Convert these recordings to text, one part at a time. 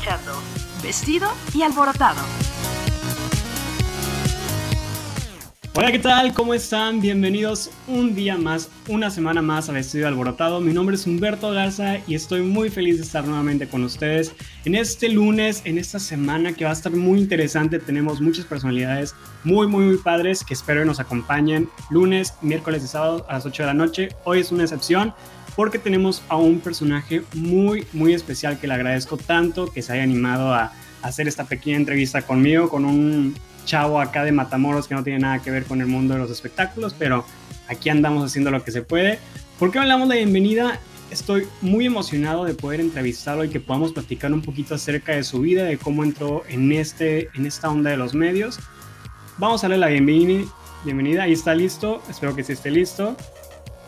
escuchando Vestido y Alborotado. Hola, ¿qué tal? ¿Cómo están? Bienvenidos un día más, una semana más a Vestido y Alborotado. Mi nombre es Humberto Garza y estoy muy feliz de estar nuevamente con ustedes en este lunes, en esta semana que va a estar muy interesante. Tenemos muchas personalidades muy, muy, muy padres que espero que nos acompañen lunes, miércoles y sábado a las 8 de la noche. Hoy es una excepción porque tenemos a un personaje muy, muy especial que le agradezco tanto que se haya animado a, hacer esta pequeña entrevista conmigo, con un chavo acá de Matamoros que no tiene nada que ver con el mundo de los espectáculos, pero aquí andamos haciendo lo que se puede. ¿Por qué hablamos de bienvenida? Estoy muy emocionado de poder entrevistarlo y que podamos platicar un poquito acerca de su vida, de cómo entró en, este, en esta onda de los medios. Vamos a darle la bienvenida. Bienvenida, ahí está listo. Espero que sí esté listo.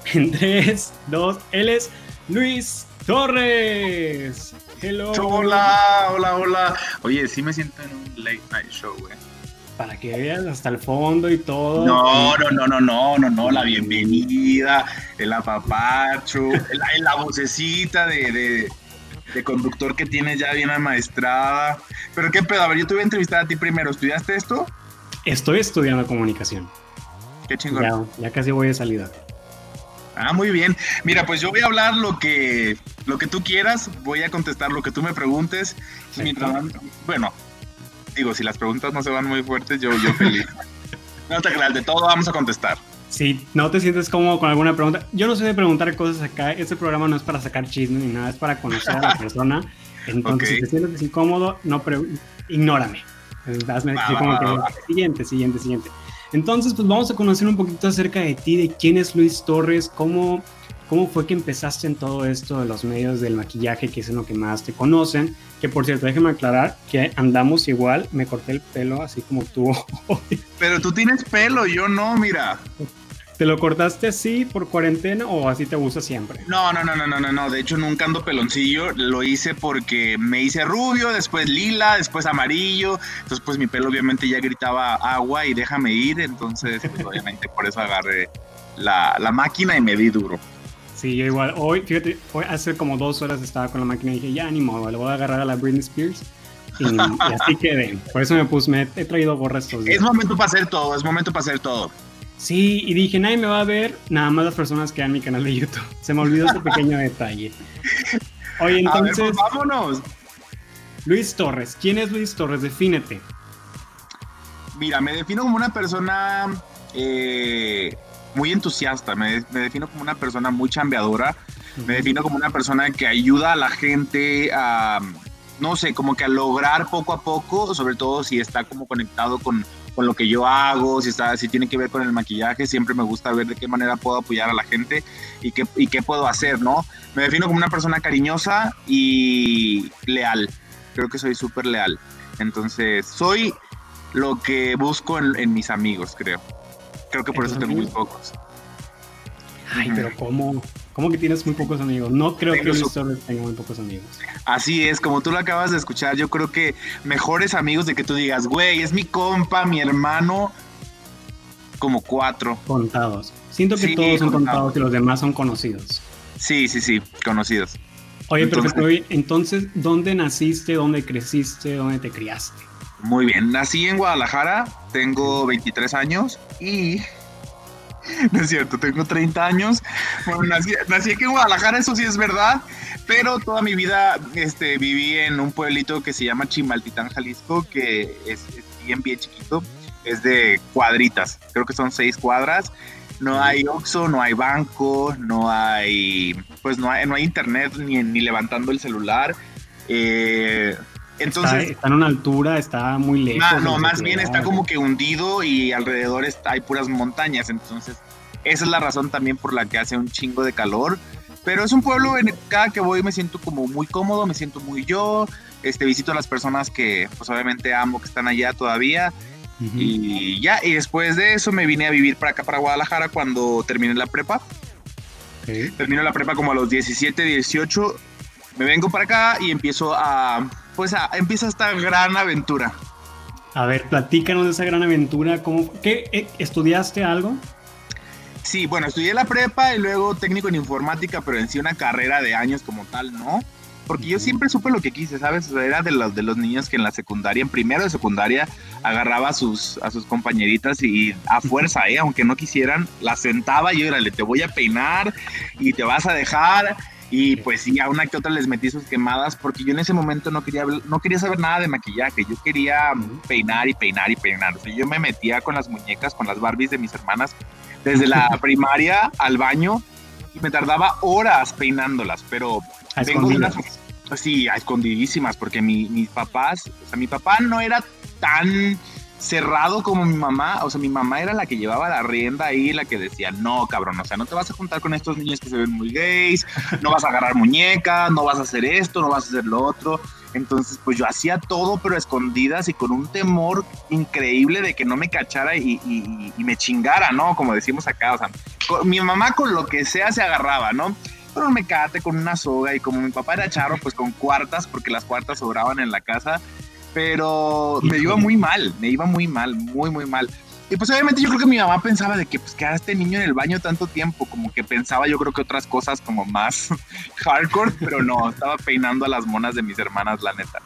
En 3, 2, él es Luis Torres. Hello. Hola, hola, hola. Oye, sí me siento en un late night show, güey. Para que veas hasta el fondo y todo. No, no, no, no, no, no, no, la bienvenida, el apapacho, la, la vocecita de, de, conductor que tienes ya bien amaestrada. Pero qué pedo, a ver, yo te voy a entrevistar a ti primero. ¿Estudiaste esto? Estoy estudiando comunicación. Qué chingón. Ya, ya casi voy de salida. Ah, muy bien. Mira, pues yo voy a hablar lo que, lo que tú quieras, voy a contestar lo que tú me preguntes. bueno, digo, si las preguntas no se van muy fuertes, yo, yo feliz. no te creas, de todo vamos a contestar. Si no te sientes cómodo con alguna pregunta, yo no sé de preguntar cosas acá. Este programa no es para sacar chismes ni nada, es para conocer a la persona. Entonces, si te sientes incómodo, no ignórame. Hazme como que, siguiente, siguiente, siguiente. Entonces, pues vamos a conocer un poquito acerca de ti, de quién es Luis Torres, cómo, cómo fue que empezaste en todo esto de los medios del maquillaje, que es en lo que más te conocen. Que por cierto, déjeme aclarar que andamos igual, me corté el pelo así como tú. Pero tú tienes pelo, yo no, mira. ¿Te lo cortaste así por cuarentena o así te gusta siempre? No, no, no, no, no, no, De hecho, nunca ando peloncillo. Lo hice porque me hice rubio, después lila, después amarillo. Entonces, pues mi pelo obviamente ya gritaba agua y déjame ir. Entonces, pues, obviamente por eso agarré la, máquina y me di duro. Sí, yo igual. Hoy, fíjate, hoy hace como dos horas estaba con la máquina y dije, ya ni modo, le voy a agarrar a la Britney Spears. Y, así quedé. Por eso me puse, me he traído gorras estos días. Es momento para hacer todo, es momento para hacer todo. Sí, y dije, nadie me va a ver, nada más las personas que en mi canal de YouTube. Se me olvidó ese pequeño detalle. Oye, entonces. Pues, vámonos. Luis Torres, ¿quién es Luis Torres? Defínete. Mira, me defino como una persona eh, muy entusiasta, me, defino como una persona muy chambeadora, me defino como una persona que ayuda a la gente a, no sé, como que a lograr poco a poco, sobre todo si está como conectado con con lo que yo hago, si, está, si tiene que ver con el maquillaje, siempre me gusta ver de qué manera puedo apoyar a la gente y qué, y qué puedo hacer, ¿no? Me defino como una persona cariñosa y leal. Creo que soy súper leal. Entonces, soy lo que busco en, mis amigos, creo. Creo que por eso tengo muy pocos. Ay, pero ¿cómo? ¿Cómo que tienes muy pocos amigos? No creo que Luis Torres tenga muy pocos amigos. Así es, como tú lo acabas de escuchar, yo creo que mejores amigos de que tú digas, güey, es mi compa, mi hermano, como cuatro. Contados. Siento que todos son contados y los demás son conocidos. Sí, sí, sí, conocidos. Oye, entonces, pero entonces, ¿dónde naciste, dónde creciste, dónde te criaste? Muy bien, nací en Guadalajara, tengo 23 años y no es cierto, tengo 30 añy Bueno, nací, aquí en Guadalajara, eso sí es verdad, pero toda mi vida este, viví en un pueblito que se llama Chimaltitán, Jalisco, que es, bien, bien chiquito, es de cuadritas, creo que son seis cuadras. No hay Oxxo, no hay banco, no hay, pues no hay, no hay internet ni, ni levantando el celular. Eh, entonces, está, en una altura, está muy lejos. no, más bien está como que hundido y alrededor está, hay puras montañas. Entonces, esa es la razón también por la que hace un chingo de calor. Pero es un pueblo en cada que voy me siento como muy cómodo, me siento muy yo. Este, visito a las personas que, pues obviamente amo que están allá todavía. Y ya, y después de eso me vine a vivir para acá, para Guadalajara, cuando terminé la prepa. Termino la prepa como a los 17, 18. Me vengo para acá y empiezo a pues ah, empieza esta gran aventura. A ver, platícanos de esa gran aventura. ¿Cómo, ¿Qué eh, estudiaste algo? Sí, bueno, estudié la prepa y luego técnico en informática, pero en sí una carrera de años como tal, ¿no? porque yo siempre supe lo que quise, ¿sabes? era de los, de los niños que en la secundaria, en primero de secundaria, agarraba a sus, a sus compañeritas y a fuerza, ¿eh? aunque no quisieran, la sentaba y yo, le te voy a peinar y te vas a dejar. Y pues sí, a una que otra les metí sus quemadas porque yo en ese momento no quería, no quería saber nada de maquillaje, yo quería peinar y peinar y peinar. O sea, yo me metía con las muñecas, con las Barbies de mis hermanas, desde la primaria al baño y me tardaba horas peinándolas, pero a vengo de unas, sí, a escondidísimas, porque mi, mis papás, o sea, mi papá no era tan cerrado como mi mamá, o sea, mi mamá era la que llevaba la rienda ahí, la que decía, no, cabrón, o sea, no te vas a juntar con estos niños que se ven muy gays, no vas a agarrar muñecas, no vas a hacer esto, no vas a hacer lo otro. Entonces, pues yo hacía todo, pero escondidas y con un temor increíble de que no me cachara y, me chingara, ¿no? Como decimos acá, o sea, mi mamá con lo que sea se agarraba, ¿no? Con un mecate, con una soga y como mi papá era charro, pues con cuartas, porque las cuartas sobraban en la casa, pero me iba muy mal, me iba muy mal, muy, muy mal. Y pues obviamente yo creo que mi mamá pensaba de que pues quedara este niño en el baño tanto tiempo, como que pensaba yo creo que otras cosas como más hardcore, pero no, estaba peinando a las monas de mis hermanas, la neta.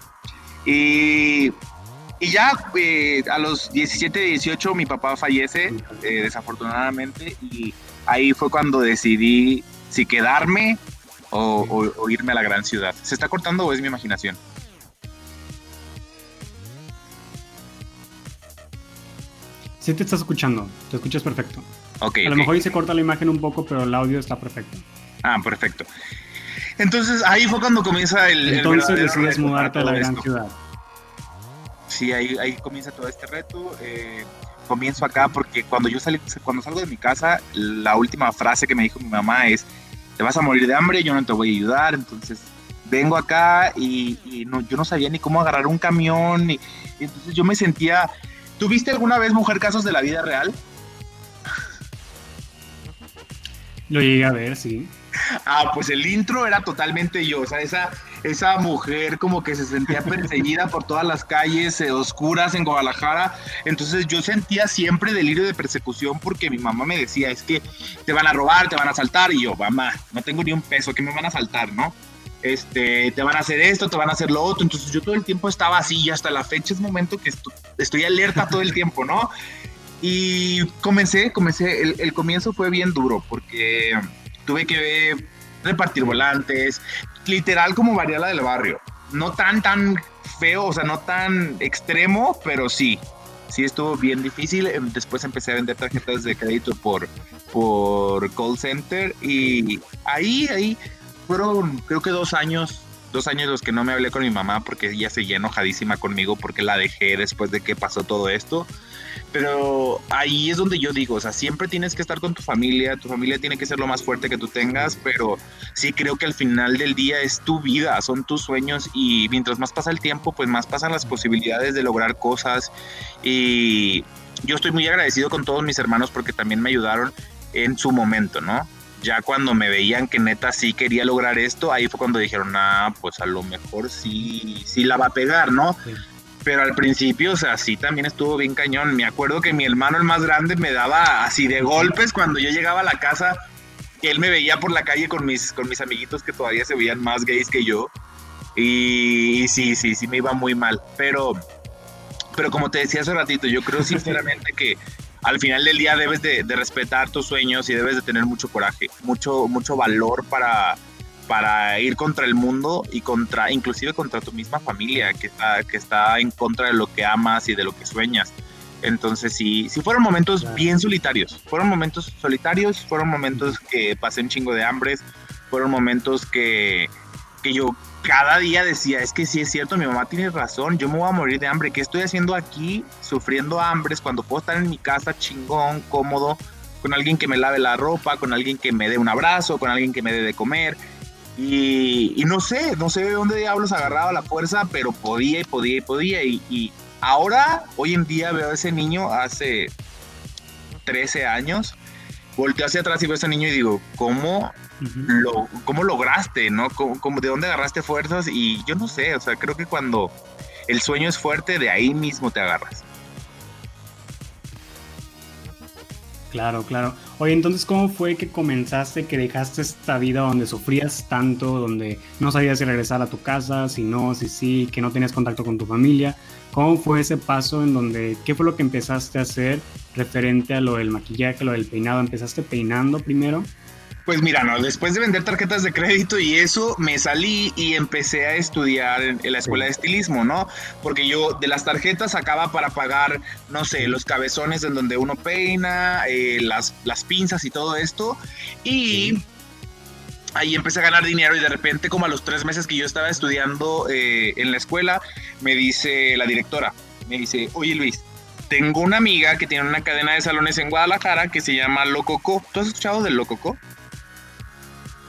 Y, y ya eh, a los 17, 18 mi papá fallece, eh, desafortunadamente, y ahí fue cuando decidí si quedarme o, o irme a la gran ciudad. ¿Se está cortando o es mi imaginación? Sí te estás escuchando, te escuchas perfecto. Ok. A lo mejor ahí se corta la imagen un poco, pero el audio está perfecto. Ah, perfecto. Entonces ahí fue cuando comienza el. Entonces decides mudarte a la gran ciudad. Sí, ahí, ahí comienza todo este reto. Eh, comienzo acá porque cuando yo salí, cuando salgo de mi casa, la última frase que me dijo mi mamá es: Te vas a morir de hambre, yo no te voy a ayudar. Entonces vengo acá y, no, yo no sabía ni cómo agarrar un camión. y entonces yo me sentía ¿Tuviste alguna vez Mujer Casos de la Vida Real? Lo llegué a ver, sí. Ah, pues el intro era totalmente yo, o sea, esa, esa mujer como que se sentía perseguida por todas las calles eh, oscuras en Guadalajara, entonces yo sentía siempre delirio de persecución porque mi mamá me decía, es que te van a robar, te van a asaltar, y yo, mamá, no tengo ni un peso, que me van a asaltar, ¿no? Este, te van a hacer esto, te van a hacer lo otro. Entonces yo todo el tiempo estaba así y hasta la fecha es momento que estoy alerta todo el tiempo, ¿no? Y comencé, comencé, el, comienzo fue bien duro porque tuve que repartir volantes, literal como variala del barrio. No tan, tan feo, o sea, no tan extremo, pero sí, sí estuvo bien difícil. Em, después empecé a vender tarjetas de crédito por, por call center y ahí, ahí fueron creo que dos años, dos años los que no me hablé con mi mamá porque ella seguía enojadísima conmigo porque la dejé después de que pasó todo esto. Pero ahí es donde yo digo, o sea, siempre tienes que estar con tu familia, tu familia tiene que ser lo más fuerte que tú tengas, pero sí creo que al final del día es tu vida, son tus sueños y mientras más pasa el tiempo, pues más pasan las posibilidades de lograr cosas y yo estoy muy agradecido con todos mis hermanos porque también me ayudaron en su momento, ¿no? Ya cuando me veían que neta sí quería lograr esto, ahí fue cuando dijeron, ah, pues a lo mejor sí, sí la va a pegar, ¿no? Pero al principio, o sea, sí también estuvo bien cañón. Me acuerdo que mi hermano, el más grande, me daba así de golpes cuando yo llegaba a la casa, que él me veía por la calle con mis, con mis amiguitos que todavía se veían más gays que yo. Y, sí, sí, sí me iba muy mal. Pero, pero como te decía hace ratito, yo creo sinceramente que al final del día debes de, respetar tus sueños y debes de tener mucho coraje, mucho, mucho valor para, para ir contra el mundo y contra, inclusive contra tu misma familia que está, que está en contra de lo que amas y de lo que sueñas. Entonces sí, sí fueron momentos bien solitarios, fueron momentos solitarios, fueron momentos que pasé un chingo de hambres, fueron momentos que, que yo cada día decía, es que sí es cierto, mi mamá tiene razón, yo me voy a morir de hambre, ¿qué estoy haciendo aquí sufriendo hambres cuando puedo estar en mi casa chingón, cómodo, con alguien que me lave la ropa, con alguien que me dé un abrazo, con alguien que me dé de comer? Y, no sé, no sé de dónde diablos agarraba la fuerza, pero podía y podía y podía. Y, y ahora, hoy en día veo a ese niño hace 13 años, volteo hacia atrás y veo a ese niño y digo, ¿cómo lo, cómo lograste, ¿no? ¿Cómo, ¿De dónde agarraste fuerzas? Y yo no sé, o sea, creo que cuando el sueño es fuerte, de ahí mismo te agarras. Claro, claro. Oye, entonces, ¿cómo fue que comenzaste, que dejaste esta vida donde sufrías tanto, donde no sabías si regresar a tu casa, si no, si sí, que no tenías contacto con tu familia? ¿Cómo fue ese paso en donde, qué fue lo que empezaste a hacer referente a lo del maquillaje, lo del peinado? ¿Empezaste peinando primero? Pues mira, no, después de vender tarjetas de crédito y eso, me salí y empecé a estudiar en, la escuela de estilismo, ¿no? Porque yo de las tarjetas sacaba para pagar, no sé, los cabezones en donde uno peina, eh, las, las pinzas y todo esto. Y ahí empecé a ganar dinero y de repente, como a los tres meses que yo estaba estudiando eh, en la escuela, me dice la directora, me dice, oye Luis, tengo una amiga que tiene una cadena de salones en Guadalajara que se llama Lococo. ¿Tú has escuchado del Lococo?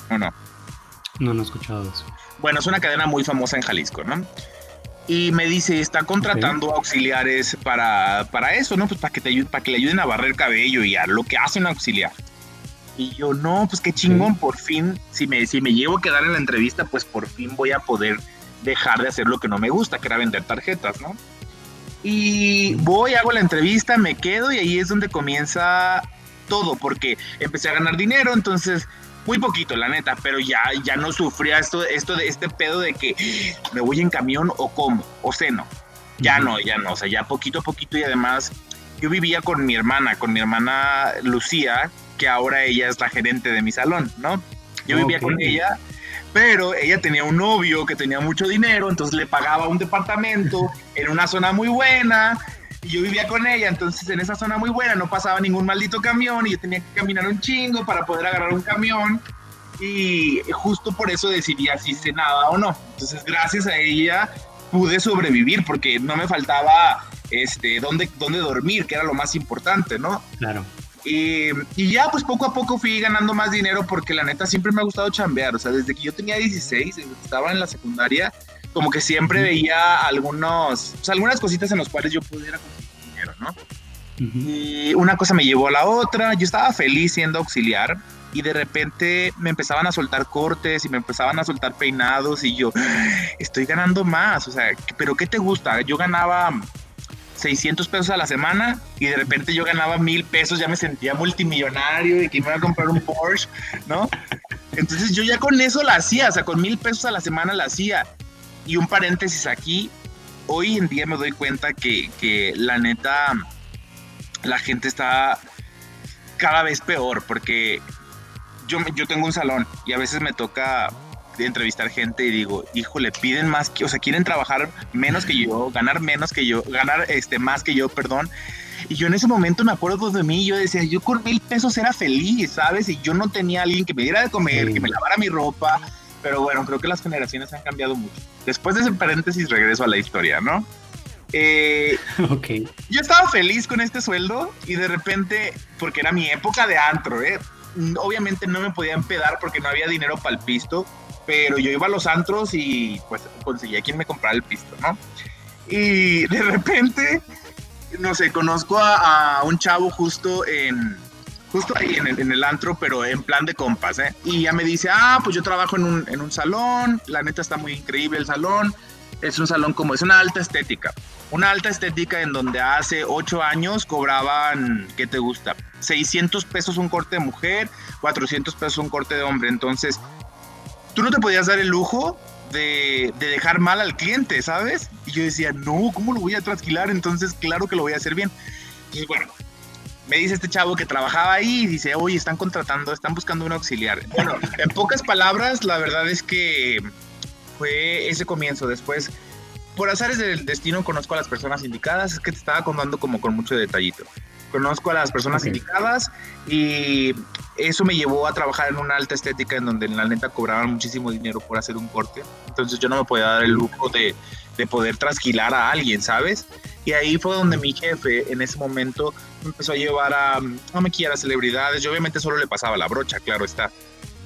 ¿O no? No, no he escuchado eso. Bueno, es una cadena muy famosa en Jalisco, ¿no? Y me dice, está contratando auxiliares para, para eso, ¿no? Pues para que, te, para que le ayuden a barrer cabello y a lo que hace un auxiliar. Y yo, no, pues qué chingón, por fin, si me, si me llevo a quedar en la entrevista, pues por fin voy a poder dejar de hacer lo que no me gusta, que era vender tarjetas, ¿no? Y voy, hago la entrevista, me quedo y ahí es donde comienza todo, porque empecé a ganar dinero, entonces muy poquito, la neta, pero ya, ya no sufría esto, esto de este pedo de que me voy en camión o como, o seno. Ya no, ya no, o sea, ya poquito a poquito y además yo vivía con mi hermana, con mi hermana Lucía, que ahora ella es la gerente de mi salón, ¿no? Yo vivía con ella, pero ella tenía un novio que tenía mucho dinero, entonces le pagaba un departamento en una zona muy buena, y yo vivía con ella, entonces en esa zona muy buena no pasaba ningún maldito camión y yo tenía que caminar un chingo para poder agarrar un camión y justo por eso decidí si se nada o no. Entonces gracias a ella pude sobrevivir porque no me faltaba este dónde, dónde dormir, que era lo más importante, ¿no? Claro. Y, y, ya, pues poco a poco fui ganando más dinero porque la neta siempre me ha gustado chambear. O sea, desde que yo tenía 16, estaba en la secundaria, como que siempre veía algunos, o sea, algunas cositas en las cuales yo pudiera conseguir dinero, ¿no? Y una cosa me llevó a la otra, yo estaba feliz siendo auxiliar y de repente me empezaban a soltar cortes y me empezaban a soltar peinados y yo, estoy ganando más, o sea, pero ¿qué te gusta? Yo ganaba 600 pesos a la semana y de repente yo ganaba mil pesos, ya me sentía multimillonario y que me iba a comprar un Porsche, ¿no? Entonces yo ya con eso la hacía, o sea, con mil pesos a la semana la hacía. Y un paréntesis aquí, hoy en día me doy cuenta que, la neta, la gente está cada vez peor porque yo, yo tengo un salón y a veces me toca entrevistar gente y digo, híjole, piden más que, o sea, quieren trabajar menos que yo, ganar menos que yo, ganar este más que yo, perdón. Y yo en ese momento me acuerdo de mí, yo decía, yo con mil pesos era feliz, ¿sabes? Y yo no tenía alguien que me diera de comer, que me lavara mi ropa, pero bueno, creo que las generaciones han cambiado mucho. Después de ese paréntesis, regreso a la historia, ¿no? Eh, ok. Yo estaba feliz con este sueldo y de repente, porque era mi época de antro, ¿eh? Obviamente no me podía empedar porque no había dinero para el pisto, pero yo iba a los antros y pues conseguía quien me comprara el pisto, ¿no? Y de repente, no sé, conozco a un chavo justo en, justo ahí en el, antro, pero en plan de compas, ¿eh? Y ya me dice, ah, pues yo trabajo en un, en un salón, la neta está muy increíble el salón, es un salón como, es una alta estética, una alta estética en donde hace ocho años cobraban, ¿qué te gusta? 600 pesos un corte de mujer, 400 pesos un corte de hombre, entonces tú no te podías dar el lujo de, de, dejar mal al cliente, ¿sabes? Y yo decía, no, ¿cómo lo voy a trasquilar? Entonces, claro que lo voy a hacer bien. Bueno, me dice este chavo que trabajaba ahí y dice, oye, están contratando, están buscando un auxiliar. Bueno, en pocas palabras, la verdad es que fue ese comienzo. Después, por azares del destino, conozco a las personas indicadas. Es que te estaba contando como con mucho detallito. Conozco a las personas indicadas y eso me llevó a trabajar en una alta estética en donde en la neta cobraban muchísimo dinero por hacer un corte. Entonces yo no me podía dar el lujo de, de poder trasquilar a alguien, ¿sabes? Y ahí fue donde mi jefe en ese momento empezó a llevar a, no me quiera, celebridades. Yo obviamente solo le pasaba la brocha, claro está.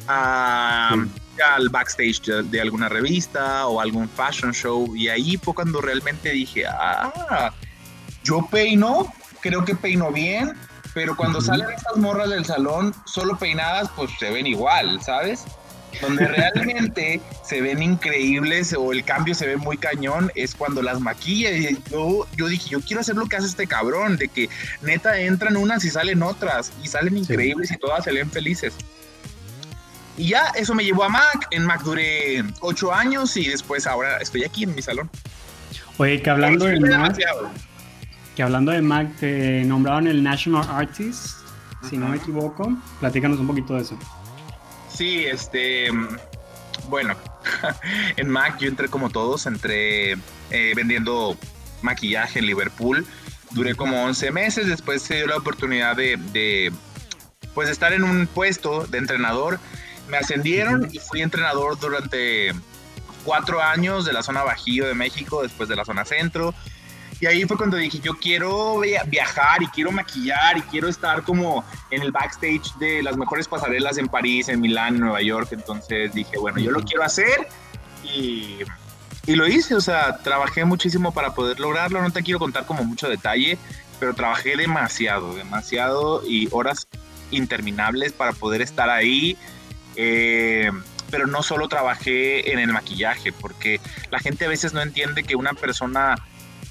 al backstage de, alguna revista o algún fashion show. Y ahí fue cuando realmente dije, ah, yo peino, creo que peino bien, pero cuando salen estas morras del salón, solo peinadas, pues se ven igual, ¿sabes? Donde realmente se ven increíbles o el cambio se ve muy cañón es cuando las maquilla. Y yo, yo dije, yo quiero hacer lo que hace este cabrón, de que neta entran unas y salen otras, y salen increíbles y todas se ven felices. Y ya eso me llevó a Mac. En Mac duré ocho años y después ahora estoy aquí en mi salón. Oye, que hablando de Mac, que hablando de Mac, te nombraron el National Artist, si no me equivoco. Platícanos un poquito de eso. Sí, este, bueno, en Mac yo entré como todos, entré eh, vendiendo maquillaje en Liverpool. Duré como 11 meses, después se dio la oportunidad de, de pues estar en un puesto de entrenador. Me ascendieron y fui entrenador durante cuatro años de la zona Bajío de México, después de la zona centro. Y ahí fue cuando dije, yo quiero viajar y quiero maquillar y quiero estar como en el backstage de las mejores pasarelas en París, en Milán, en Nueva York. Entonces dije, bueno, yo lo quiero hacer y, y lo hice. O sea, trabajé muchísimo para poder lograrlo. No te quiero contar como mucho detalle, pero trabajé demasiado, demasiado y horas interminables para poder estar ahí. Eh, pero no solo trabajé en el maquillaje, porque la gente a veces no entiende que una persona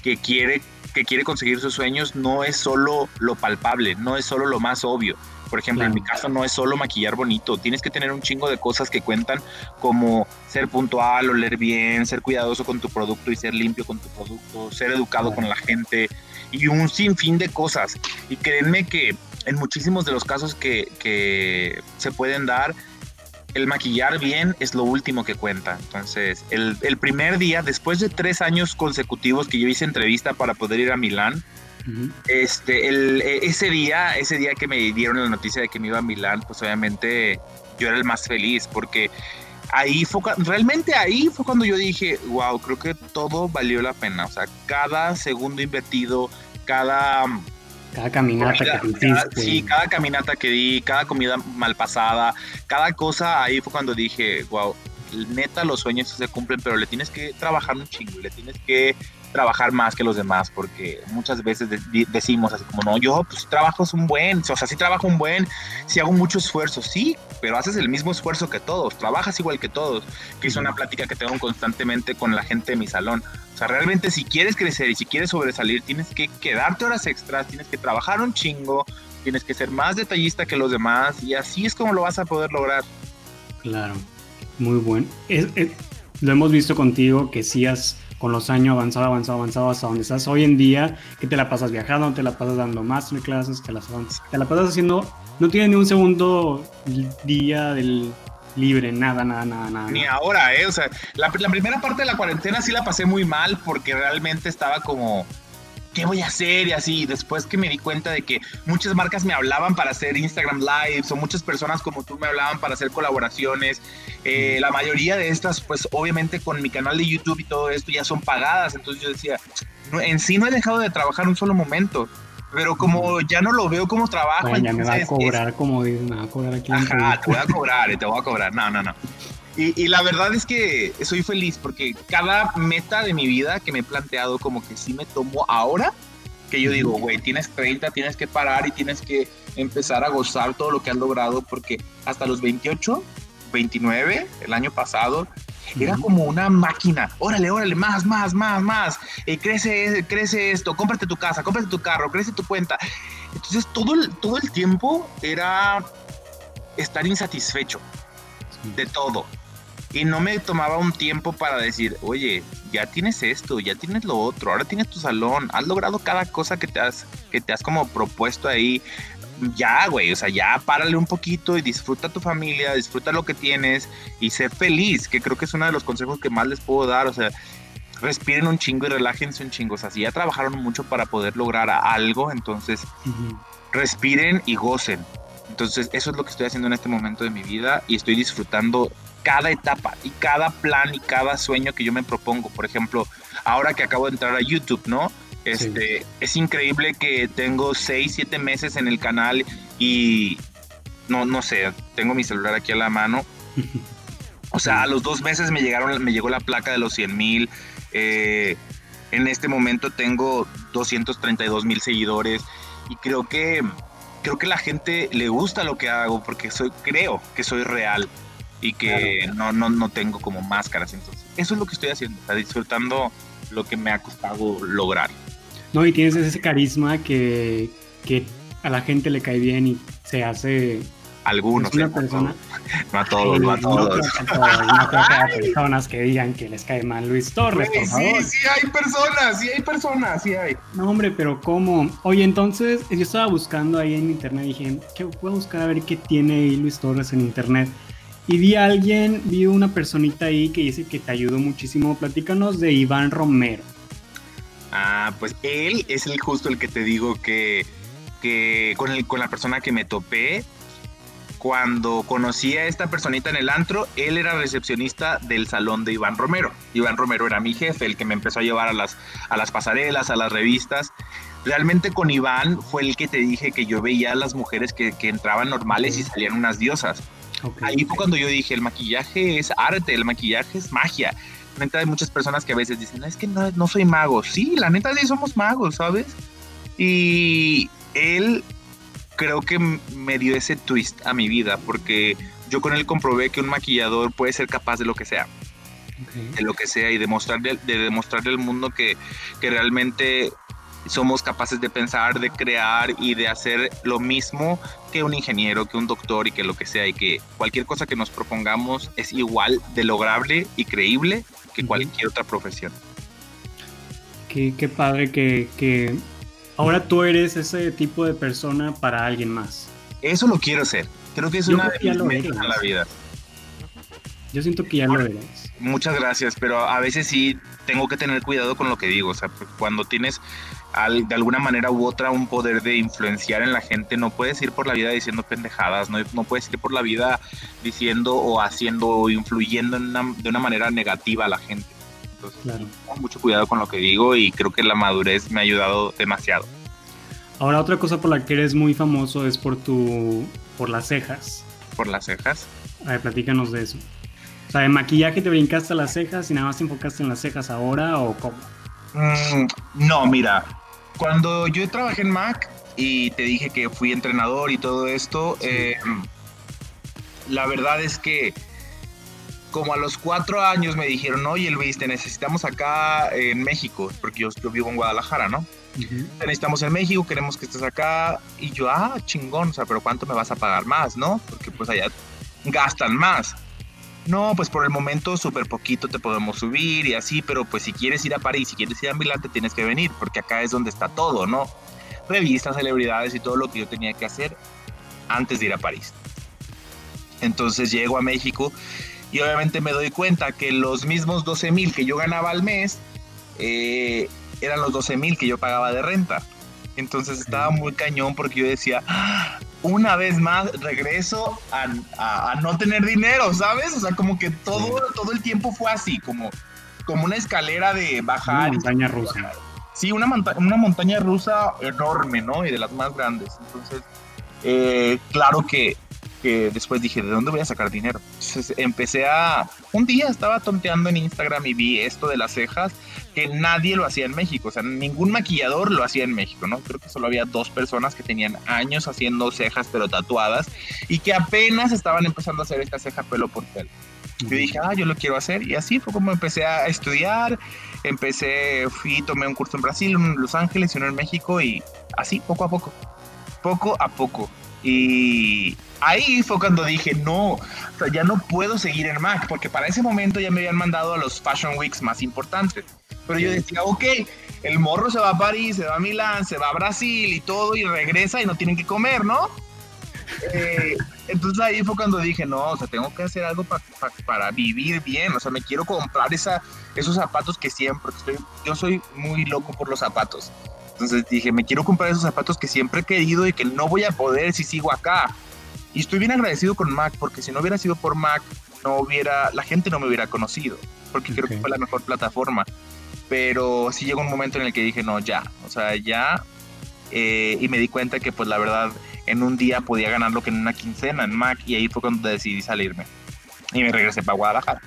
que quiere, que quiere conseguir sus sueños no es solo lo palpable, no es solo lo más obvio. Por ejemplo, en mi caso no es solo maquillar bonito, tienes que tener un chingo de cosas que cuentan como ser puntual, oler bien, ser cuidadoso con tu producto y ser limpio con tu producto, ser educado con la gente y un sinfín de cosas. Y créanme que en muchísimos de los casos que, que se pueden dar, el maquillar bien es lo último que cuenta. Entonces, el, el, primer día, después de tres años consecutivos que yo hice entrevista para poder ir a Milán, este, el, e, ese día, ese día que me dieron la noticia de que me iba a Milán, pues obviamente yo era el más feliz porque ahí fue, realmente ahí fue cuando yo dije, wow, creo que todo valió la pena. O sea, cada segundo invertido, cada cada caminata que hiciste. Sí, cada caminata que di, cada comida mal pasada, cada cosa, ahí fue cuando dije, wow, neta los sueños se cumplen, pero le tienes que trabajar un chingo, le tienes que trabajar más que los demás, porque muchas veces decimos así como, no, yo pues trabajo es un buen, o sea, sí trabajo un buen, sí hago mucho esfuerzo, sí, pero haces el mismo esfuerzo que todos, trabajas igual que todos, que es una plática que tengo constantemente con la gente de mi salón. Realmente si quieres crecer y si quieres sobresalir, tienes que quedarte horas extras, tienes que trabajar un chingo, tienes que ser más detallista que los demás y así es como lo vas a poder lograr. Claro, muy bueno. lo hemos visto contigo que sí has con los años avanzado, avanzado, avanzado hasta donde estás hoy en día, que te la pasas viajando, te la pasas dando masterclasses, te la, te la pasas haciendo, no tienes ni un segundo día del libre, nada, nada, nada, nada. Ni ahora, ¿eh? O sea, la, primera parte de la cuarentena sí la pasé muy mal porque realmente estaba como ¿qué voy a hacer? Y así, después que me di cuenta de que muchas marcas me hablaban para hacer Instagram Lives o muchas personas como tú me hablaban para hacer colaboraciones. Eh, la mayoría de estas, pues obviamente con mi canal de YouTube y todo esto ya son pagadas. Entonces yo decía, en sí no he dejado de trabajar un solo momento. Pero como ya no lo veo como trabajo. ya me va a cobrar, como dices, me va a cobrar aquí. Ajá, te voy a cobrar, te voy a cobrar. No, no, no. Y, la verdad es que soy feliz porque cada meta de mi vida que me he planteado como que sí me tomo ahora, que yo digo, güey, tienes 30, tienes que parar y tienes que empezar a gozar todo lo que has logrado porque hasta los 28, 29, el año pasado, era como una máquina. Órale, órale, más, más, más, más. Eh, crece, crece esto, cómprate tu casa, cómprate tu carro, crece tu cuenta. Entonces todo el, todo el tiempo era estar insatisfecho de todo y no me tomaba un tiempo para decir, oye, ya tienes esto, ya tienes lo otro, ahora tienes tu salón, has logrado cada cosa que te has, que te has como propuesto ahí. Ya, güey, o sea, ya párale un poquito y disfruta tu familia, disfruta lo que tienes y sé feliz, que creo que es uno de los consejos que más les puedo dar, o sea, respiren un chingo y relájense un chingo, o sea, si ya trabajaron mucho para poder lograr algo, entonces respiren y gocen. Entonces, eso es lo que estoy haciendo en este momento de mi vida y estoy disfrutando cada etapa y cada plan y cada sueño que yo me propongo. Por ejemplo, ahora que acabo de entrar a YouTube, ¿no? Este, Es increíble que tengo 6, 7 meses en el canal y no, no sé, tengo mi celular aquí a la mano. O sea, a los dos meses me, llegaron, me llegó la placa de los 100 mil. Eh, en este momento tengo 232 mil seguidores y creo que creo que la gente le gusta lo que hago porque soy creo que soy real y que no, no, no tengo como máscaras. Entonces, eso es lo que estoy haciendo, está disfrutando lo que me ha costado lograr. No, y tienes ese carisma que, que a la gente le cae bien y se hace algunos. una persona. No a todos, no a todos. No creo que haya personas que digan que les cae mal Luis Torres, por favor. Sí, sí hay personas, sí hay personas, sí hay. No, hombre, pero ¿cómo? Oye, entonces, yo estaba buscando ahí en internet, dije, ¿qué voy a buscar a ver qué tiene ahí Luis Torres en internet? Y vi a alguien, vi una personita ahí que dice que te ayudó muchísimo. Platícanos de Iván Romero. Ah, pues él es el justo el que te digo que, que con, el, con la persona que me topé, cuando conocí a esta personita en el antro, él era recepcionista del salón de Iván Romero. Iván Romero era mi jefe, el que me empezó a llevar a las, a las pasarelas, a las revistas. Realmente con Iván fue el que te dije que yo veía a las mujeres que, que entraban normales y salían unas diosas. Okay. Ahí fue cuando yo dije, el maquillaje es arte, el maquillaje es magia. Neta hay muchas personas que a veces dicen, es que no, no soy mago. Sí, la neta sí somos magos, ¿sabes? Y él creo que me dio ese twist a mi vida, porque yo con él comprobé que un maquillador puede ser capaz de lo que sea. Okay. De lo que sea y demostrarle, de demostrarle al mundo que, que realmente somos capaces de pensar, de crear y de hacer lo mismo que un ingeniero, que un doctor y que lo que sea, y que cualquier cosa que nos propongamos es igual de lograble y creíble que cualquier otra profesión. Qué, qué padre que, que ahora tú eres ese tipo de persona para alguien más. Eso lo quiero ser. Creo que es Yo una de mis metas en la vida. Yo siento que ya lo eres. Muchas gracias, pero a veces sí tengo que tener cuidado con lo que digo. O sea, pues, cuando tienes al- de alguna manera u otra un poder de influenciar en la gente, no puedes ir por la vida diciendo pendejadas, no, no puedes ir por la vida diciendo o haciendo o influyendo en una- de una manera negativa a la gente. Entonces, Claro. tengo mucho cuidado con lo que digo y creo que la madurez me ha ayudado demasiado. Ahora otra cosa por la que eres muy famoso es por tu por las cejas. Por las cejas. A ver, platícanos de eso. O sea, de maquillaje te brincaste las cejas y nada más te enfocaste en las cejas ahora o cómo? Mm, no, mira, cuando yo trabajé en Mac y te dije que fui entrenador y todo esto, eh, la verdad es que como a los cuatro años me dijeron, oye Luis, te necesitamos acá en México, porque yo, yo vivo en Guadalajara, ¿no? Te necesitamos en México, queremos que estés acá. Y yo, ah, chingón, o sea, pero ¿cuánto me vas a pagar más, no? Porque pues allá gastan más. No, pues por el momento súper poquito te podemos subir y así, pero pues si quieres ir a París, si quieres ir a Milán, te tienes que venir, porque acá es donde está todo, ¿no? Revistas, celebridades y todo lo que yo tenía que hacer antes de ir a París. Entonces llego a México y obviamente me doy cuenta que los mismos 12 mil que yo ganaba al mes eh, eran los 12 mil que yo pagaba de renta. Entonces estaba muy cañón porque yo decía, "Ah, una vez más regreso a, a- a no tener dinero, ¿sabes? O sea, como que todo, todo el tiempo fue así, como, como una escalera de Una bajar. y montaña rusa. Sí, una, monta- una montaña rusa enorme, ¿no? Y de las más grandes. Entonces, eh, claro que, que después dije, ¿de dónde voy a sacar dinero? Entonces empecé a... Un día estaba tonteando en Instagram y vi esto de las cejas, que nadie lo hacía en México, o sea, ningún maquillador lo hacía en México, ¿no? Creo que solo había dos personas que tenían años haciendo cejas pero tatuadas y que apenas estaban empezando a hacer esta ceja pelo por pelo. Yo dije, ah, yo lo quiero hacer. Y así fue como empecé a estudiar. Empecé, fui, tomé un curso en Brasil, en Los Ángeles y uno en México. Y así, poco a poco. Poco a poco. Y ahí fue cuando dije, no, o sea, ya no puedo seguir en Mac. Porque para ese momento ya me habían mandado a los Fashion Weeks más importantes. Pero yo decía, ok, el morro se va a París, se va a Milán, se va a Brasil y todo. Y regresa y no tienen que comer, ¿no? Eh, entonces ahí fue cuando dije, no, o sea, tengo que hacer algo pa- pa- para vivir bien, o sea, me quiero comprar esa, esos zapatos que siempre, estoy, yo soy muy loco por los zapatos. Entonces dije, me quiero comprar esos zapatos que siempre he querido y que no voy a poder si sigo acá. Y estoy bien agradecido con Mac, porque si no hubiera sido por Mac, no hubiera, la gente no me hubiera conocido, porque creo que fue la mejor plataforma. Pero sí llegó un momento en el que dije, no, ya, o sea, ya. eh, y me di cuenta que, pues, la verdad, en un día podía ganar lo que en una quincena en Mac, y ahí fue cuando decidí salirme. Y me regresé para Guadalajara.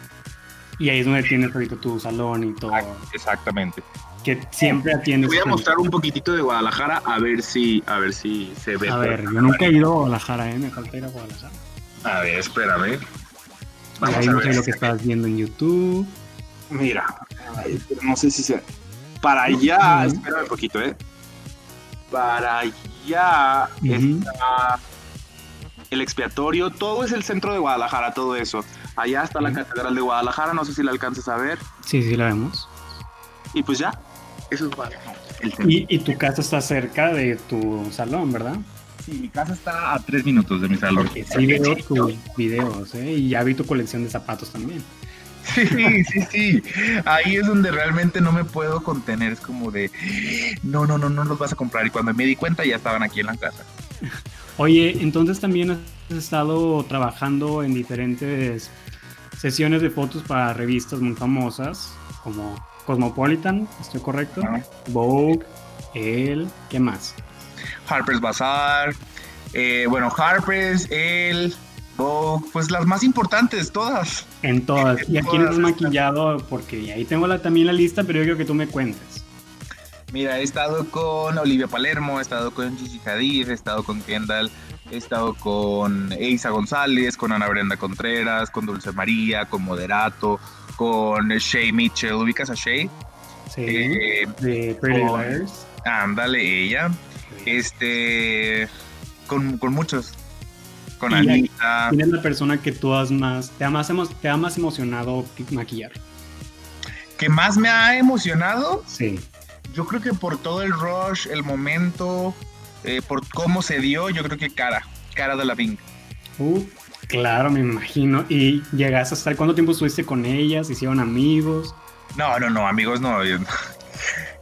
Y ahí es donde tienes ahorita tu salón y todo. Exactamente. Que siempre atiendes. Voy a mostrar un poquitito de Guadalajara a ver si, a ver si se ve. A ver, yo nunca he ido a Guadalajara, ¿eh? Me falta ir a Guadalajara. A ver, espérame. Vamos a ver lo que estás viendo en YouTube. Mira, no sé si se. Para allá, espera un poquito, ¿eh? Para allá está el expiatorio, todo es el centro de Guadalajara, todo eso. Allá está la Catedral de Guadalajara, no sé si la alcanzas a ver. Sí, sí, la vemos. Y pues ya, eso es ¿Y, y tu casa está cerca de tu salón, ¿verdad? Sí, mi casa está a tres minutos de mi salón. sí, veo tus videos, ¿eh? Y ya vi tu colección de zapatos también. Sí, sí, sí. Ahí es donde realmente no me puedo contener. Es como de, no, no, no, no los vas a comprar. Y cuando me di cuenta ya estaban aquí en la casa. Oye, entonces también has estado trabajando en diferentes sesiones de fotos para revistas muy famosas, como Cosmopolitan, ¿estoy correcto? Vogue, El, ¿qué más? Harper's Bazaar, eh, bueno, Harper's, El, Vogue, pues las más importantes, todas. En todas. ¿Y a quién has maquillado? Porque ahí tengo la, también la lista, pero yo quiero que tú me cuentes. Mira, he estado con Olivia Palermo, he estado con Gigi Hadid, he estado con Kendall, he estado con Eisa González, con Ana Brenda Contreras, con Dulce María, con Moderato, con Shay Mitchell. ¿Ubicas a Shay? Sí, eh, de Pretty Liars. Ándale, ella. Este, con, con muchos. Con Anita. ¿Quién es la persona que tú has más, te ha más, te ha más emocionado maquillar? ¿Que más me ha emocionado? Sí. Yo creo que por todo el rush, el momento, eh, por cómo se dio, yo creo que Cara, Cara de la Pink. Uh, claro, me imagino. ¿Y llegaste a estar cuánto tiempo estuviste con ellas? ¿Hicieron amigos? No, no, no, amigos no.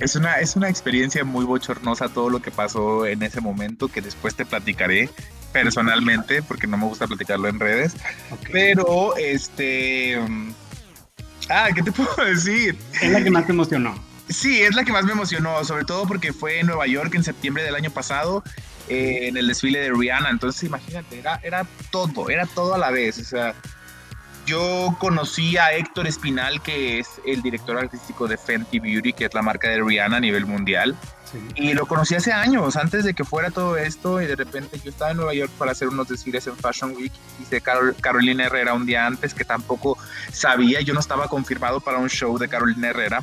Es una, es una experiencia muy bochornosa todo lo que pasó en ese momento que después te platicaré personalmente porque no me gusta platicarlo en redes. Pero, este... Ah, ¿qué te puedo decir? Es la que más te emocionó. Sí, es la que más me emocionó, sobre todo porque fue en Nueva York en septiembre del año pasado, eh, en el desfile de Rihanna. Entonces, imagínate, era, era todo, era todo a la vez. O sea, yo conocí a Héctor Espinal, que es el director artístico de Fenty Beauty, que es la marca de Rihanna a nivel mundial. Y lo conocí hace años, antes de que fuera todo esto, y de repente yo estaba en Nueva York para hacer unos desfiles en Fashion Week, hice Carol, Carolina Herrera un día antes, que tampoco sabía, yo no estaba confirmado para un show de Carolina Herrera,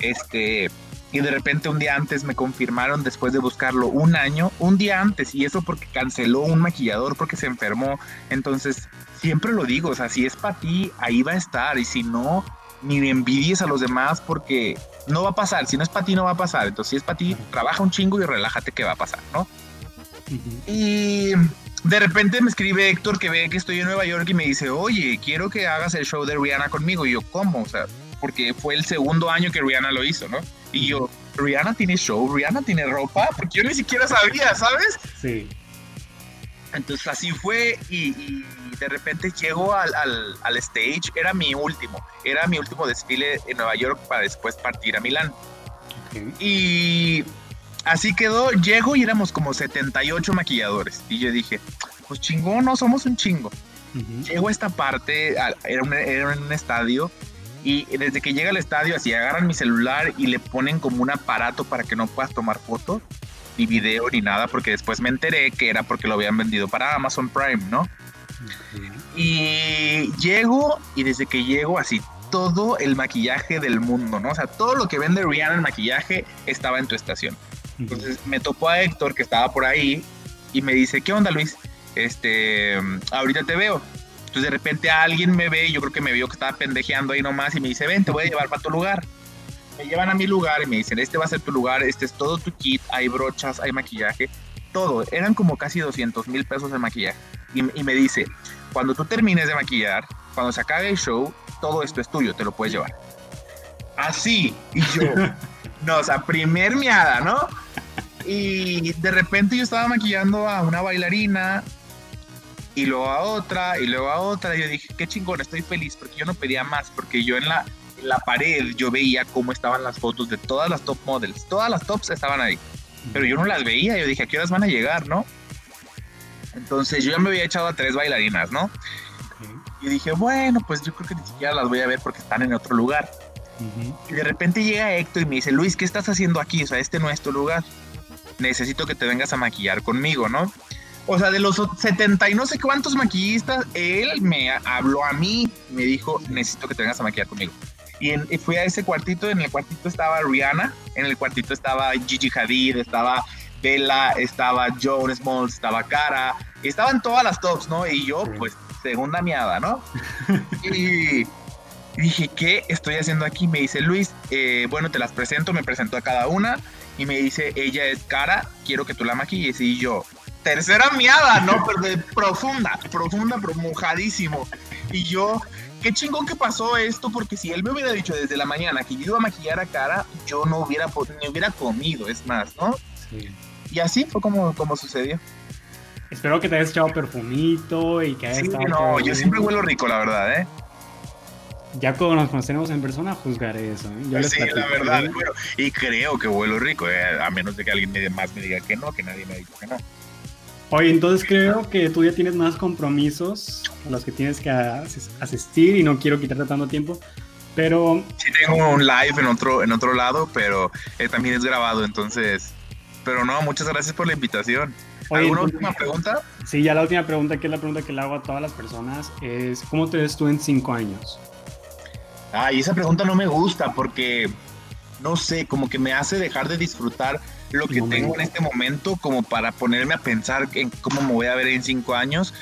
este, y de repente un día antes me confirmaron después de buscarlo un año, un día antes, y eso porque canceló un maquillador porque se enfermó. Entonces, siempre lo digo, o sea, si es para ti, ahí va a estar, y si no, ni envidies a los demás porque no va a pasar, si no es para ti, no va a pasar. Entonces, si es para ti, trabaja un chingo y relájate que va a pasar, ¿no? Y de repente me escribe Héctor que ve que estoy en Nueva York y me dice, oye, quiero que hagas el show de Rihanna conmigo. Y yo, ¿cómo? O sea, porque fue el segundo año que Rihanna lo hizo, ¿no? Y yo, Rihanna tiene show, Rihanna tiene ropa, porque yo ni siquiera sabía, ¿sabes? Sí. Entonces así fue y, de repente llego al, al, stage, era mi último, era mi último desfile en Nueva York para después partir a Milán. Y así quedó, llego y éramos como 78 maquilladores y yo dije, pues chingón, no somos un chingo. Llego a esta parte, era un, era un estadio y desde que llega al estadio, así agarran mi celular y le ponen como un aparato para que no puedas tomar fotos, ni video, ni nada, porque después me enteré que era porque lo habían vendido para Amazon Prime, ¿no? Y llego, y desde que llego, así todo el maquillaje del mundo, ¿no? O sea, todo lo que vende Rihanna en maquillaje estaba en tu estación. Entonces me topó a Héctor, que estaba por ahí, y me dice, ¿qué onda, Luis? Este, ahorita te veo. Entonces de repente alguien me ve, yo creo que me vio que estaba pendejeando ahí nomás y me dice, ven, te voy a llevar para tu lugar. Me llevan a mi lugar y me dicen, este va a ser tu lugar, este es todo tu kit, hay brochas, hay maquillaje, todo. Eran como casi 200 mil pesos de maquillaje. Y, me dice, cuando tú termines de maquillar, cuando se acabe el show, todo esto es tuyo, te lo puedes llevar. Así. Y yo, no, o sea, primer miada, ¿no? Y de repente yo estaba maquillando a una bailarina y luego a otra, y luego a otra. Y yo dije, qué chingón, estoy feliz porque yo no pedía más, porque yo en la, la pared yo veía cómo estaban las fotos de todas las top models, todas las tops estaban ahí, pero yo no las veía, yo dije, ¿a qué horas van a llegar, no? Entonces yo ya me había echado a tres bailarinas, ¿no? Y dije, bueno, pues yo creo que ni siquiera las voy a ver porque están en otro lugar. Y de repente llega Héctor y me dice, Luis, ¿qué estás haciendo aquí? O sea, este no es tu lugar. Necesito que te vengas a maquillar conmigo, ¿no? O sea, de los 70 y no sé cuántos maquillistas, él me habló a mí, me dijo, necesito que te vengas a maquillar conmigo. Y, fui a ese cuartito, en el cuartito estaba Rihanna, en el cuartito estaba Gigi Hadid, estaba Bella, estaba Joan Smalls, estaba Cara, estaban todas las tops, ¿no? Y yo, pues, segunda miada, ¿no? y dije, ¿qué estoy haciendo aquí? Me dice Luis, eh, bueno, te las presento, me presentó a cada una y me dice, ella es Cara, quiero que tú la maquilles. Y yo, tercera miada, ¿no? Pero de profunda, profunda, pero mojadísimo. Y yo, qué chingón que pasó esto, porque si él me hubiera dicho desde la mañana que yo iba a maquillar a cara, yo no hubiera, ni hubiera comido, es más, ¿no? Sí. Y así fue como, como sucedió. Espero que te hayas echado perfumito y que hayas sí, no, yo siempre huelo rico, la verdad, ¿eh? Ya cuando nos conocemos en persona, juzgaré eso. ¿eh? sí, la verdad, bueno, y creo que huelo rico, eh, a menos de que alguien más me diga que no, que nadie me ha dicho que no. Oye, entonces creo que tú ya tienes más compromisos a los que tienes que asistir y no quiero quitarte tanto tiempo, pero... Sí tengo un live en otro, en otro lado, pero eh, también es grabado, entonces... Pero no, muchas gracias por la invitación. ¿Alguna última pregunta? Sí, ya la última pregunta, que es la pregunta que le hago a todas las personas, es ¿cómo te ves tú en cinco años? Ay, esa pregunta no me gusta porque, no sé, como que me hace dejar de disfrutar lo que tengo en este momento como para ponerme a pensar en cómo me voy a ver en cinco años.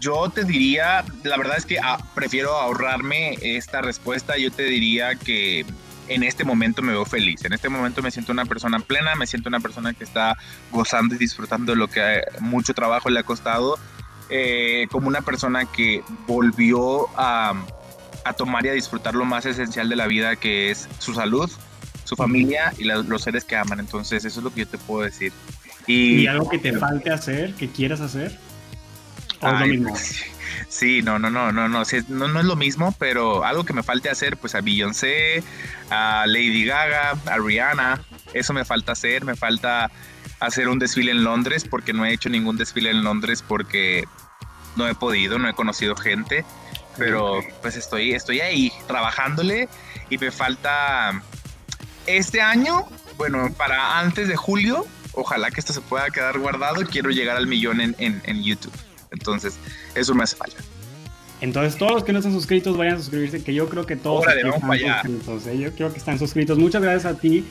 Yo te diría, la verdad es que ah, prefiero ahorrarme esta respuesta. Yo te diría que en este momento me veo feliz. En este momento me siento una persona plena, me siento una persona que está gozando y disfrutando de lo que mucho trabajo le ha costado. Eh, como una persona que volvió a, a tomar y a disfrutar lo más esencial de la vida, que es su salud, su familia y los seres que aman. Entonces, eso es lo que yo te puedo decir. ¿Y, algo que te falte hacer, que quieras hacer? ¿O lo mismo? Pues, sí, no, no, no, no, no, no, no es lo mismo, pero algo que me falte hacer, pues a Beyoncé, a Lady Gaga, a Rihanna, eso me falta hacer, me falta hacer un desfile en Londres, porque no he hecho ningún desfile en Londres porque no he podido, no he conocido gente, pero pues estoy, estoy ahí trabajándole y me falta este año, bueno, para antes de julio, ojalá que esto se pueda quedar guardado. Quiero llegar al millón en, en, YouTube. Entonces, eso me hace falta. Entonces, todos los que no están suscritos, vayan a suscribirse, que yo creo que todos están suscritos. ¿eh? Yo creo que están suscritos. Muchas gracias a ti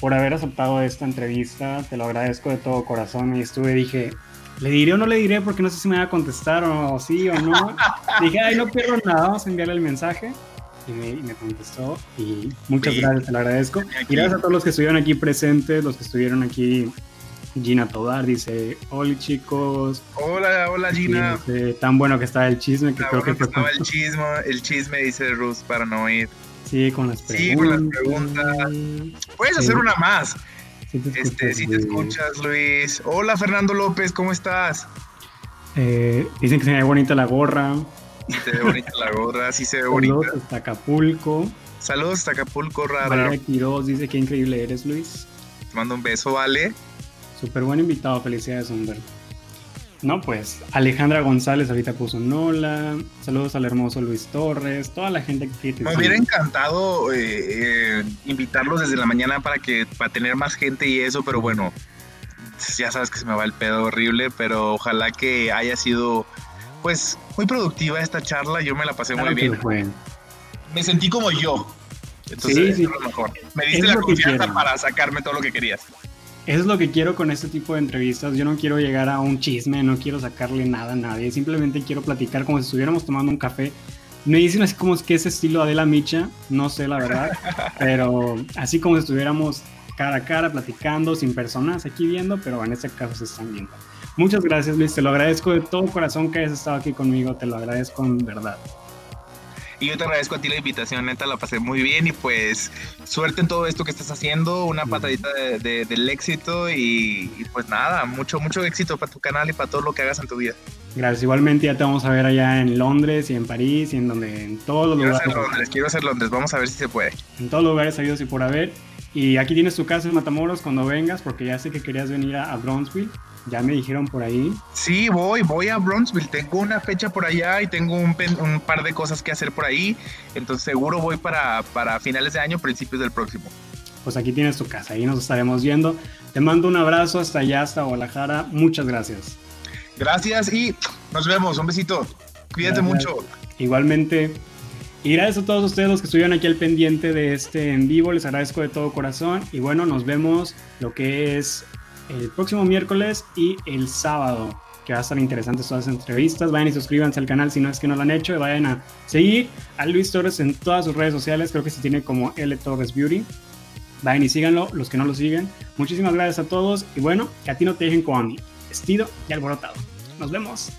por haber aceptado esta entrevista. Te lo agradezco de todo corazón. Y estuve, dije, ¿le diré o no le diré? Porque no sé si me va a contestar o sí o no. dije, ay, no pierdo nada, vamos a enviarle el mensaje y me, contestó y muchas gracias, te lo agradezco. Y gracias a todos los que estuvieron aquí presentes, los que estuvieron aquí. Gina Todar dice, hola chicos. Hola, hola Gina. tan bueno que estaba el chisme que creo que, estaba el chisme, el chisme dice Rus para no ir. Sí, con las preguntas. Sí, con las preguntas. Puedes hacer una más. este, si te escuchas, Luis. Hola Fernando López, ¿cómo estás? Eh, dicen que se me ve bonita la gorra. Se ve bonita la gorra, sí se ve bonita. Saludos hasta Acapulco. Saludos hasta Acapulco, rara. Valeria Quiroz dice que increíble eres, Luis. Te mando un beso, Vale. Súper buen invitado, felicidades, hombre. No, pues Alejandra González ahorita puso Nola. Saludos al hermoso Luis Torres, toda la gente que te Me hubiera encantado eh, eh, invitarlos desde la mañana para que para tener más gente y eso, pero bueno, ya sabes que se me va el pedo horrible, pero ojalá que haya sido pues muy productiva esta charla, yo me la pasé muy bien. Me sentí como yo. Entonces, sí, sí. mejor. Me diste la confianza para sacarme todo lo que querías. Eso es lo que quiero con este tipo de entrevistas. Yo no quiero llegar a un chisme, no quiero sacarle nada a nadie. Simplemente quiero platicar como si estuviéramos tomando un café. Me dicen así como que es estilo Adela Micha, no sé la verdad, pero así como si estuviéramos cara a cara platicando, sin personas aquí viendo, pero en este caso se están viendo. Muchas gracias, Luis. Te lo agradezco de todo corazón que hayas estado aquí conmigo. Te lo agradezco en verdad. Y yo te agradezco a ti la invitación, neta, la pasé muy bien y pues suerte en todo esto que estás haciendo, una patadita del éxito y, pues nada, mucho, mucho éxito para tu canal y para todo lo que hagas en tu vida. Gracias, igualmente ya te vamos a ver allá en Londres y en París y en donde, en todos los quiero lugares. Hacer Londres, quiero hacer Londres, vamos a ver si se puede. En todos los lugares habidos y por haber. Y aquí tienes tu casa en Matamoros cuando vengas, porque ya sé que querías venir a, a Bronzeville. Ya me dijeron por ahí. Sí, voy, voy a Bronzeville. Tengo una fecha por allá y tengo un, par de cosas que hacer por ahí. Entonces seguro voy para, para finales de año, principios del próximo. Pues aquí tienes tu casa, ahí nos estaremos viendo. Te mando un abrazo hasta allá, hasta Guadalajara. Muchas gracias. Gracias y nos vemos. Un besito. Cuídate mucho. Igualmente. Y gracias a todos ustedes los que estuvieron aquí al pendiente de este en vivo. Les agradezco de todo corazón. Y bueno, nos vemos lo que es el próximo miércoles y el sábado. Que va a estar interesantes todas las entrevistas. Vayan y suscríbanse al canal si no es que no lo han hecho. Y vayan a seguir a Luis Torres en todas sus redes sociales. Creo que se tiene como L Torres Beauty. Vayan y síganlo, los que no lo siguen. Muchísimas gracias a todos. Y bueno, que a ti no te dejen mí, vestido y alborotado. Nos vemos.